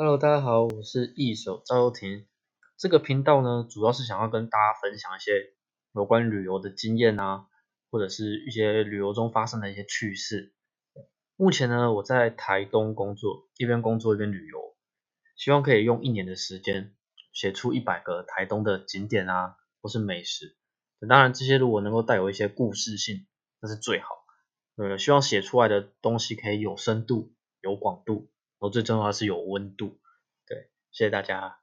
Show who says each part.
Speaker 1: Hello，大家好，我是易手赵又廷。这个频道呢，主要是想要跟大家分享一些有关旅游的经验啊，或者是一些旅游中发生的一些趣事。目前呢，我在台东工作，一边工作一边旅游，希望可以用一年的时间写出一百个台东的景点啊，或是美食。当然，这些如果能够带有一些故事性，那是最好。呃，希望写出来的东西可以有深度、有广度。然后最重要的是有温度，对，谢谢大家。